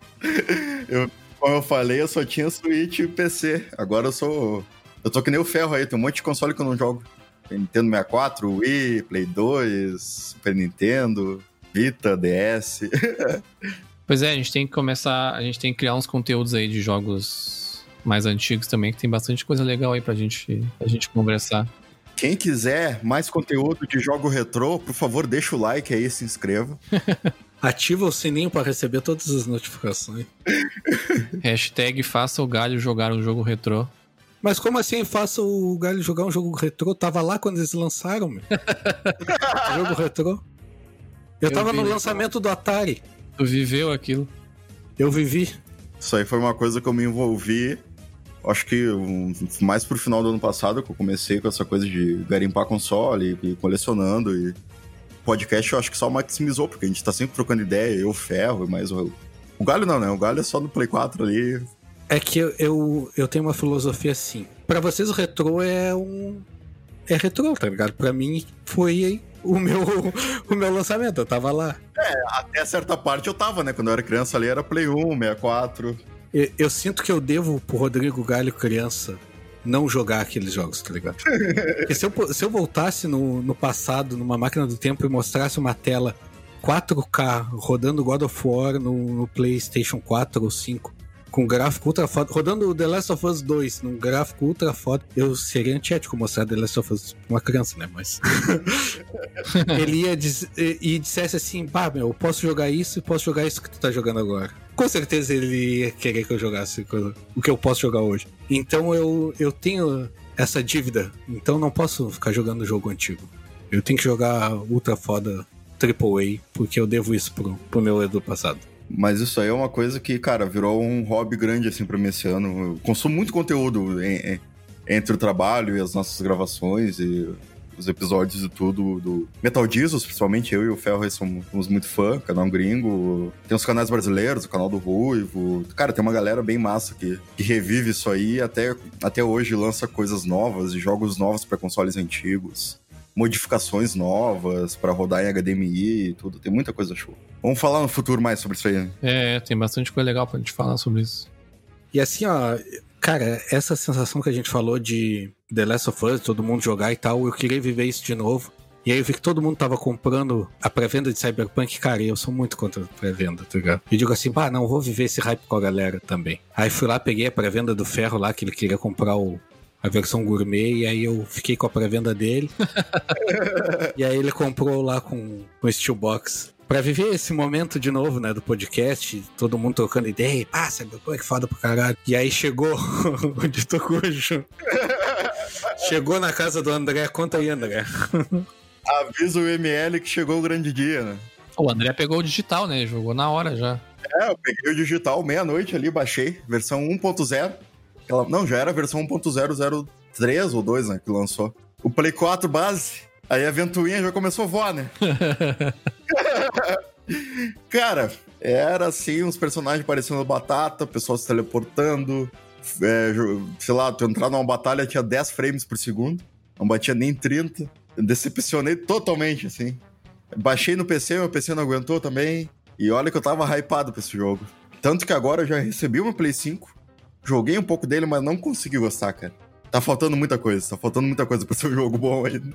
Eu, como eu falei, eu só tinha Switch e PC. Agora eu sou. Eu tô que nem o ferro aí, tem um monte de console que eu não jogo. Tem Nintendo 64, Wii, Play 2, Super Nintendo, Vita, DS. Pois é, a gente tem que começar, a gente tem que criar uns conteúdos aí de jogos mais antigos também, que tem bastante coisa legal aí pra gente, pra gente conversar. Quem quiser mais conteúdo de jogo retrô, por favor, deixa o like aí, se inscreva. Ativa o sininho pra receber todas as notificações. Hashtag faça o galho jogar um jogo retrô. Mas como assim faça o Galho jogar um jogo retrô? Tava lá quando eles lançaram, meu. jogo retrô. Eu, Eu tava vi. no lançamento do Atari. Tu viveu aquilo. Eu vivi. Isso aí foi uma coisa que eu me envolvi, acho que um, mais pro final do ano passado, que eu comecei com essa coisa de garimpar console e, e colecionando. E podcast eu acho que só maximizou, porque a gente tá sempre trocando ideia, eu, Ferro, mas o, o Galho não, né? O Galho é só no Play 4 ali. É que eu, eu, eu tenho uma filosofia assim. Pra vocês, o retrô é um. É retrô, tá ligado? Pra mim, foi o meu, o meu lançamento. Eu tava lá. Até certa parte eu tava, né? Quando eu era criança ali era Play 1, 64. Eu, eu sinto que eu devo pro Rodrigo Galho, criança, não jogar aqueles jogos, tá ligado? Porque se eu, se eu voltasse no, no passado, numa máquina do tempo, e mostrasse uma tela 4K rodando God of War no, no PlayStation 4 ou 5, com gráfico ultra foda, rodando The Last of Us 2 num gráfico ultra foda, eu seria antiético mostrar The Last of Us pra uma criança, né? Mas. ele ia diz, e, e dissesse assim: pá, meu, eu posso jogar isso e posso jogar isso que tu tá jogando agora. Com certeza ele ia querer que eu jogasse o que eu posso jogar hoje. Então eu, eu tenho essa dívida, então não posso ficar jogando jogo antigo. Eu tenho que jogar ultra foda AAA, porque eu devo isso pro, pro meu eu do passado. Mas isso aí é uma coisa que, cara, virou um hobby grande, assim, pra mim esse ano. Eu consumo muito conteúdo em- em- entre o trabalho e as nossas gravações e os episódios e tudo do Metal Jesus, principalmente eu e o Ferro aí somos, somos muito fã, canal gringo. Tem os canais brasileiros, o canal do Ruivo. Cara, tem uma galera bem massa que, que revive isso aí e até, até hoje lança coisas novas e jogos novos pra consoles antigos. Modificações novas pra rodar em HDMI e tudo. Tem muita coisa show. Vamos falar no futuro mais sobre isso aí. né? É, tem bastante coisa legal pra gente falar sobre isso. E assim, ó, cara, essa sensação que a gente falou de The Last of Us, todo mundo jogar e tal, eu queria viver isso de novo. E aí eu vi que todo mundo tava comprando a pré-venda de Cyberpunk, cara, e eu sou muito contra a pré-venda, tá ligado? E digo assim, pá, não, vou viver esse hype com a galera também. Aí fui lá, peguei a pré-venda do Ferro lá, que ele queria comprar o, a versão gourmet, e aí eu fiquei com a pré-venda dele. e aí ele comprou lá com, com Steelbox. Pra viver esse momento de novo, né, do podcast, todo mundo trocando ideia, ah, Cyberpunk foda pro caralho. E aí chegou o Dito Cujo. chegou na casa do André, conta aí, André. Avisa o ML que chegou o grande dia, né? O André pegou o digital, né? Jogou na hora já. É, eu peguei o digital meia-noite ali, baixei, versão 1.0. Ela, não, já era a versão 1.003 ou 2, né, que lançou. O Play 4 base, aí a ventoinha já começou a voar, né? Cara, era assim, uns personagens parecendo batata, pessoal se teleportando. É, sei lá, tu entrar numa batalha tinha 10 frames por segundo, não batia nem 30. Eu decepcionei totalmente, assim. Baixei no PC, meu PC não aguentou também. E olha que eu tava hypado pra esse jogo. Tanto que agora eu já recebi meu Play 5, joguei um pouco dele, mas não consegui gostar, cara. Tá faltando muita coisa, tá faltando muita coisa pra ser um jogo bom ainda.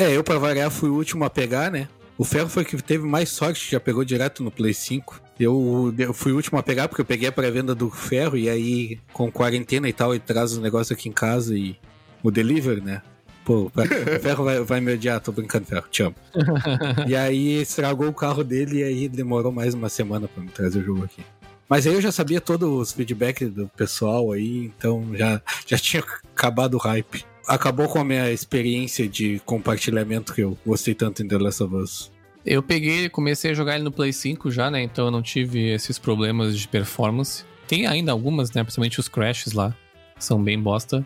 É, eu pra variar fui o último a pegar, né? O Ferro foi que teve mais sorte, já pegou direto no Play 5. Eu, eu fui o último a pegar porque eu peguei a pré-venda do Ferro e aí, com quarentena e tal, ele traz os negócios aqui em casa e o delivery, né? Pô, o Ferro vai, vai me odiar, tô brincando, Ferro, te amo. e aí estragou o carro dele e aí demorou mais uma semana pra me trazer o jogo aqui. Mas aí eu já sabia todos os feedbacks do pessoal aí, então já, já tinha acabado o hype. Acabou com a minha experiência de compartilhamento que eu gostei tanto em The Last of Us. Eu peguei, comecei a jogar ele no Play 5 já, né? Então eu não tive esses problemas de performance. Tem ainda algumas, né? Principalmente os crashes lá. São bem bosta.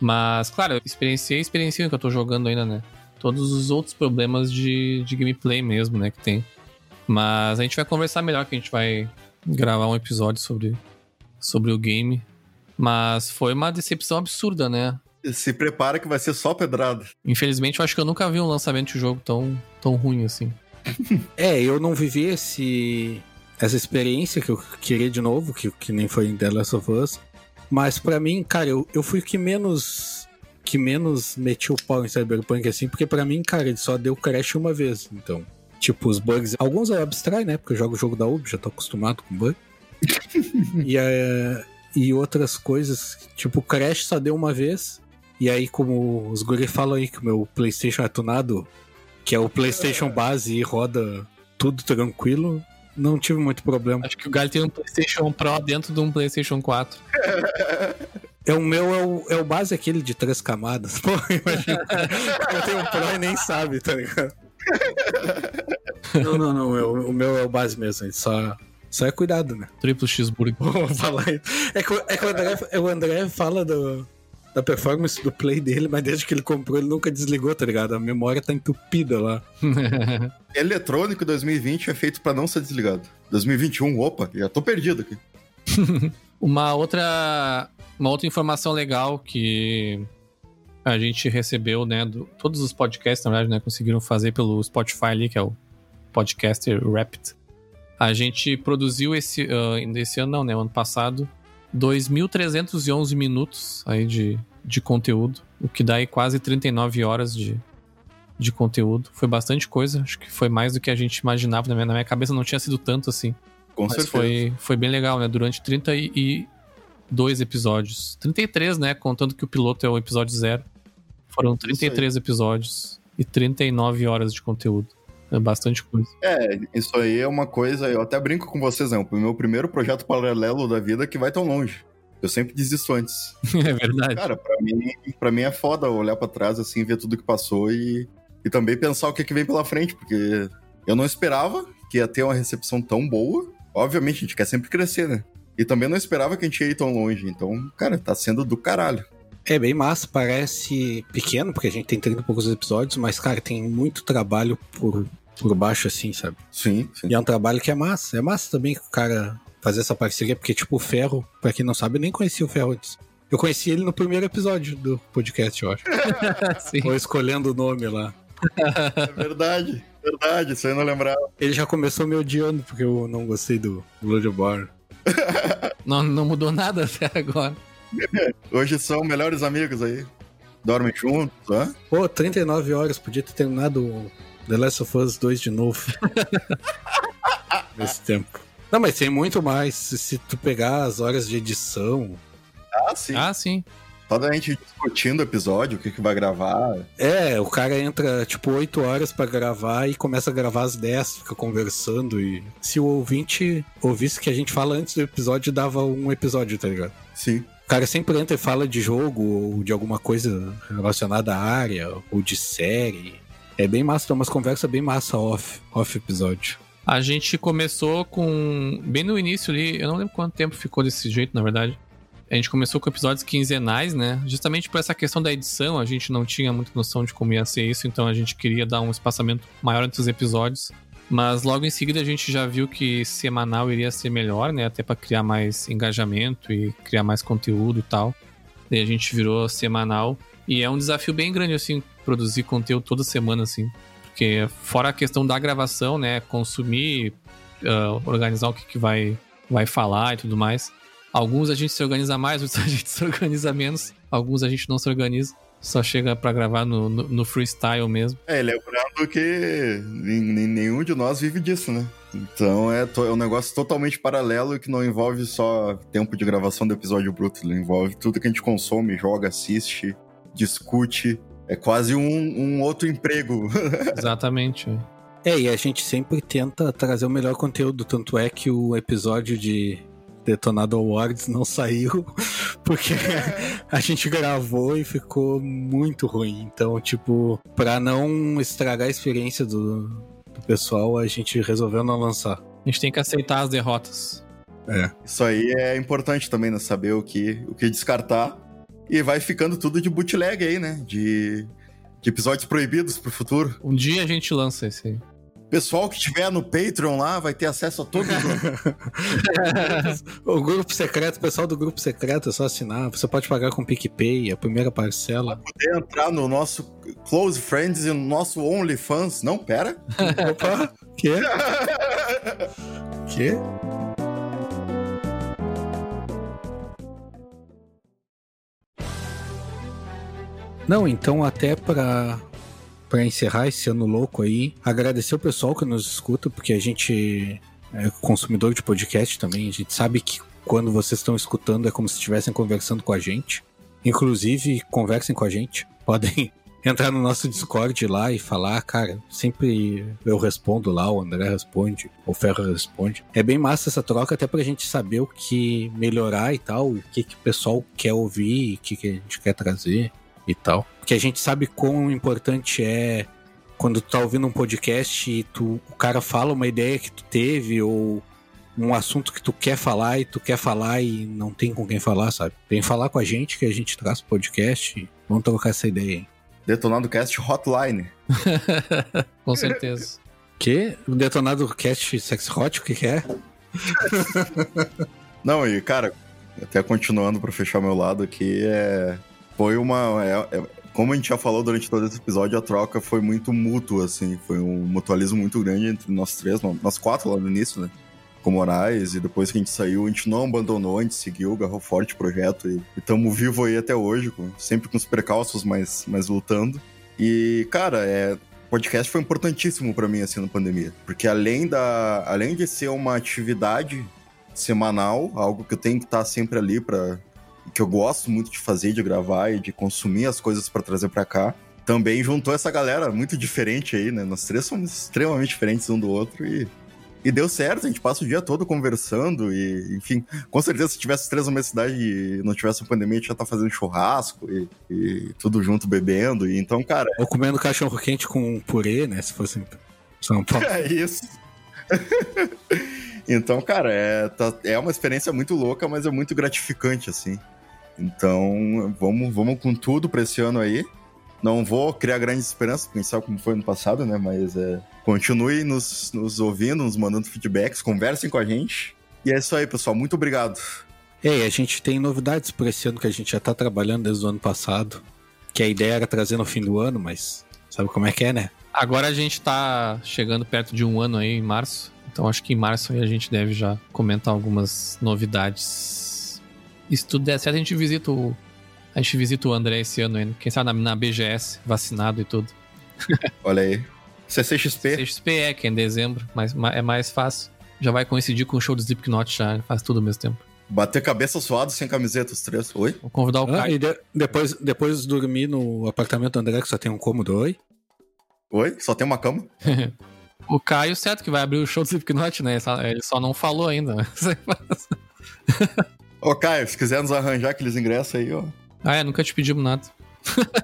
Mas, claro, eu experienciei, experienciei que eu tô jogando ainda, né? Todos os outros problemas de, de gameplay mesmo, né? Que tem. Mas a gente vai conversar melhor, que a gente vai gravar um episódio sobre, sobre o game. Mas foi uma decepção absurda, né? Se prepara que vai ser só pedrada. Infelizmente, eu acho que eu nunca vi um lançamento de jogo tão, tão ruim assim. é, eu não vivi esse, essa experiência que eu queria de novo, que, que nem foi em The Last of Us. Mas para mim, cara, eu, eu fui que menos que menos meti o pau em Cyberpunk assim, porque para mim, cara, ele só deu crash uma vez. Então, tipo, os bugs, alguns eu abstrai, né? Porque eu jogo o jogo da Ubi, já tô acostumado com bug. e, é, e outras coisas, tipo, crash só deu uma vez. E aí, como os guri falam aí que o meu PlayStation é tunado, que é o PlayStation base e roda tudo tranquilo, não tive muito problema. Acho que o Galho tem um PlayStation Pro dentro de um PlayStation 4. É o meu, é o, é o base aquele de três camadas. Pô, imagina. eu tenho um Pro e nem sabe, tá ligado? Não, não, não. Eu, o meu é o base mesmo. Só, só é cuidado, né? Triplo cheeseburger. Vou falar isso. É que, é que o, André, o André fala do, da performance do play dele, mas desde que ele comprou, ele nunca desligou, tá ligado? A memória tá entupida lá. Eletrônico 2020 é feito para não ser desligado. 2021, opa, já tô perdido aqui. uma outra uma outra informação legal que a gente recebeu, né, do, todos os podcasts, na verdade, né, conseguiram fazer pelo Spotify ali, que é o podcaster Rapid. A gente produziu esse, uh, esse ano, não, né, ano passado, 2.311 minutos aí de, de conteúdo, o que dá aí quase 39 horas de, de conteúdo. Foi bastante coisa, acho que foi mais do que a gente imaginava. Na minha, na minha cabeça não tinha sido tanto assim. Com Mas certeza. Foi, foi bem legal, né? Durante 32 episódios. 33, né? Contando que o piloto é o episódio zero. Foram 33 episódios e 39 horas de conteúdo. É bastante coisa. É, isso aí é uma coisa. Eu até brinco com vocês, né? O meu primeiro projeto paralelo da vida que vai tão longe. Eu sempre desisto antes. é verdade. Cara, pra mim, pra mim é foda olhar pra trás, assim, ver tudo que passou e, e também pensar o que, é que vem pela frente, porque eu não esperava que ia ter uma recepção tão boa. Obviamente, a gente quer sempre crescer, né? E também não esperava que a gente ia ir tão longe. Então, cara, tá sendo do caralho. É bem massa, parece pequeno, porque a gente tem 30 e poucos episódios, mas, cara, tem muito trabalho por, por baixo, assim, sabe? Sim, sim. E é um trabalho que é massa. É massa também que o cara fazer essa parceria, porque, tipo, o Ferro, pra quem não sabe, eu nem conhecia o Ferro antes. Eu conheci ele no primeiro episódio do podcast, eu acho. Sim. Ou escolhendo o nome lá. É verdade, verdade, isso aí eu não lembrava. Ele já começou me odiando porque eu não gostei do Bloodborne. Não, não mudou nada até agora. Hoje são melhores amigos aí. dormem juntos, hã? Pô, 39 horas, podia ter terminado o The Last of Us 2 de novo. Nesse tempo. Não, mas tem muito mais. Se, se tu pegar as horas de edição. Ah, sim. Ah, sim. Toda a gente discutindo o episódio, o que, que vai gravar. É, o cara entra tipo 8 horas pra gravar e começa a gravar às 10, fica conversando. E se o ouvinte ouvisse que a gente fala antes do episódio, dava um episódio, tá ligado? Sim. O cara sempre entra e fala de jogo ou de alguma coisa relacionada à área ou de série. É bem massa, tem umas conversas bem massa off, off episódio. A gente começou com. Bem no início ali, eu não lembro quanto tempo ficou desse jeito, na verdade. A gente começou com episódios quinzenais, né? Justamente por essa questão da edição, a gente não tinha muita noção de como ia ser isso, então a gente queria dar um espaçamento maior entre os episódios. Mas logo em seguida a gente já viu que semanal iria ser melhor, né? Até para criar mais engajamento e criar mais conteúdo e tal. Daí a gente virou semanal. E é um desafio bem grande, assim, produzir conteúdo toda semana, assim. Porque fora a questão da gravação, né? Consumir, uh, organizar o que, que vai, vai falar e tudo mais. Alguns a gente se organiza mais, outros a gente se organiza menos. Alguns a gente não se organiza. Só chega para gravar no, no, no, freestyle mesmo. É, lembrando que nenhum de nós vive disso, né? Então é, é um negócio totalmente paralelo que não envolve só tempo de gravação do episódio bruto, envolve tudo que a gente consome, joga, assiste, discute. É quase um, um outro emprego. Exatamente. É, e a gente sempre tenta trazer o melhor conteúdo, tanto é que o episódio de Detonado Awards não saiu porque a gente gravou e ficou muito ruim. Então, tipo, pra não estragar a experiência do, do pessoal, a gente resolveu não lançar. A gente tem que aceitar as derrotas. É. Isso aí é importante também, né? Saber o que, o que descartar. E vai ficando tudo de bootleg aí, né? De, de episódios proibidos pro futuro. Um dia a gente lança esse aí. Pessoal que estiver no Patreon lá vai ter acesso a todo o o grupo secreto, o pessoal do grupo secreto é só assinar. Você pode pagar com PicPay, a primeira parcela. Poder entrar no nosso Close Friends e no nosso OnlyFans. Não, pera. Opa, quê? quê? Não, então até para para encerrar esse ano louco aí, agradecer o pessoal que nos escuta, porque a gente é consumidor de podcast também, a gente sabe que quando vocês estão escutando é como se estivessem conversando com a gente. Inclusive, conversem com a gente. Podem entrar no nosso Discord lá e falar, cara, sempre eu respondo lá, o André responde, o Ferro responde. É bem massa essa troca, até pra gente saber o que melhorar e tal, o que, que o pessoal quer ouvir, o que, que a gente quer trazer e tal. Porque a gente sabe quão importante é quando tu tá ouvindo um podcast e tu, o cara fala uma ideia que tu teve ou um assunto que tu quer falar e tu quer falar e não tem com quem falar, sabe? Vem falar com a gente que a gente traz pro podcast. Vamos trocar essa ideia aí. Detonado Cast Hotline. com certeza. Que? O Detonado Cast Sex Hot, o que, que é? não, e cara, até continuando para fechar meu lado aqui, é foi uma. É, é, como a gente já falou durante todo esse episódio, a troca foi muito mútua, assim. Foi um mutualismo muito grande entre nós três, nós quatro lá no início, né? Com Moraes, e depois que a gente saiu, a gente não abandonou, a gente seguiu, agarrou forte o projeto e estamos vivo aí até hoje, com, sempre com os precalços, mas, mas lutando. E, cara, é, podcast foi importantíssimo para mim, assim, na pandemia. Porque além, da, além de ser uma atividade semanal, algo que eu tenho que estar sempre ali para que eu gosto muito de fazer, de gravar e de consumir as coisas para trazer para cá. Também juntou essa galera muito diferente aí, né? Nós três somos extremamente diferentes um do outro e, e deu certo. A gente passa o dia todo conversando e, enfim, com certeza se tivesse três na mesma cidade e não tivesse a pandemia, a gente já tá fazendo churrasco e, e tudo junto bebendo. E, então, cara. Ou comendo cachorro quente com purê, né? Se fosse São Paulo. É isso. então, cara, é, tá, é uma experiência muito louca, mas é muito gratificante, assim. Então, vamos, vamos com tudo para esse ano aí. Não vou criar grandes esperanças, porque sabe como foi no passado, né? Mas é, continue nos, nos ouvindo, nos mandando feedbacks, conversem com a gente. E é isso aí, pessoal. Muito obrigado. E a gente tem novidades por esse ano que a gente já tá trabalhando desde o ano passado. Que a ideia era trazer no fim do ano, mas sabe como é que é, né? Agora a gente tá chegando perto de um ano aí, em março. Então acho que em março aí a gente deve já comentar algumas novidades e se tudo der certo, a gente visita o, A gente visita o André esse ano ainda. Quem sabe na, na BGS, vacinado e tudo. Olha aí. CCXP. CXP é, que é em dezembro, mas ma- é mais fácil. Já vai coincidir com o show do Slipknot já, faz tudo ao mesmo tempo. Bater cabeça suado sem camiseta, os três. Oi? Vou convidar o Ah, Caio. e de- depois, depois dormir no apartamento do André, que só tem um cômodo, oi? Oi? Só tem uma cama? O Caio, certo, que vai abrir o show do Slipknot, né? Ele só não falou ainda. Ô, Caio, se quiser nos arranjar aqueles ingressos aí, ó. ah, é, nunca te pedimos nada.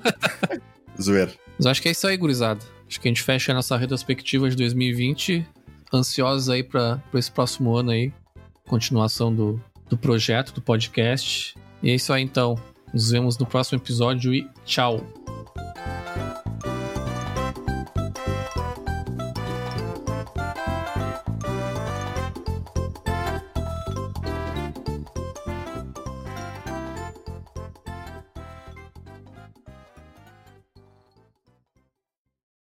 Zoeira. Mas acho que é isso aí, gurizada. Acho que a gente fecha a nossa retrospectiva de 2020. Ansiosos aí pra, pra esse próximo ano aí. Continuação do, do projeto, do podcast. E é isso aí então. Nos vemos no próximo episódio e tchau.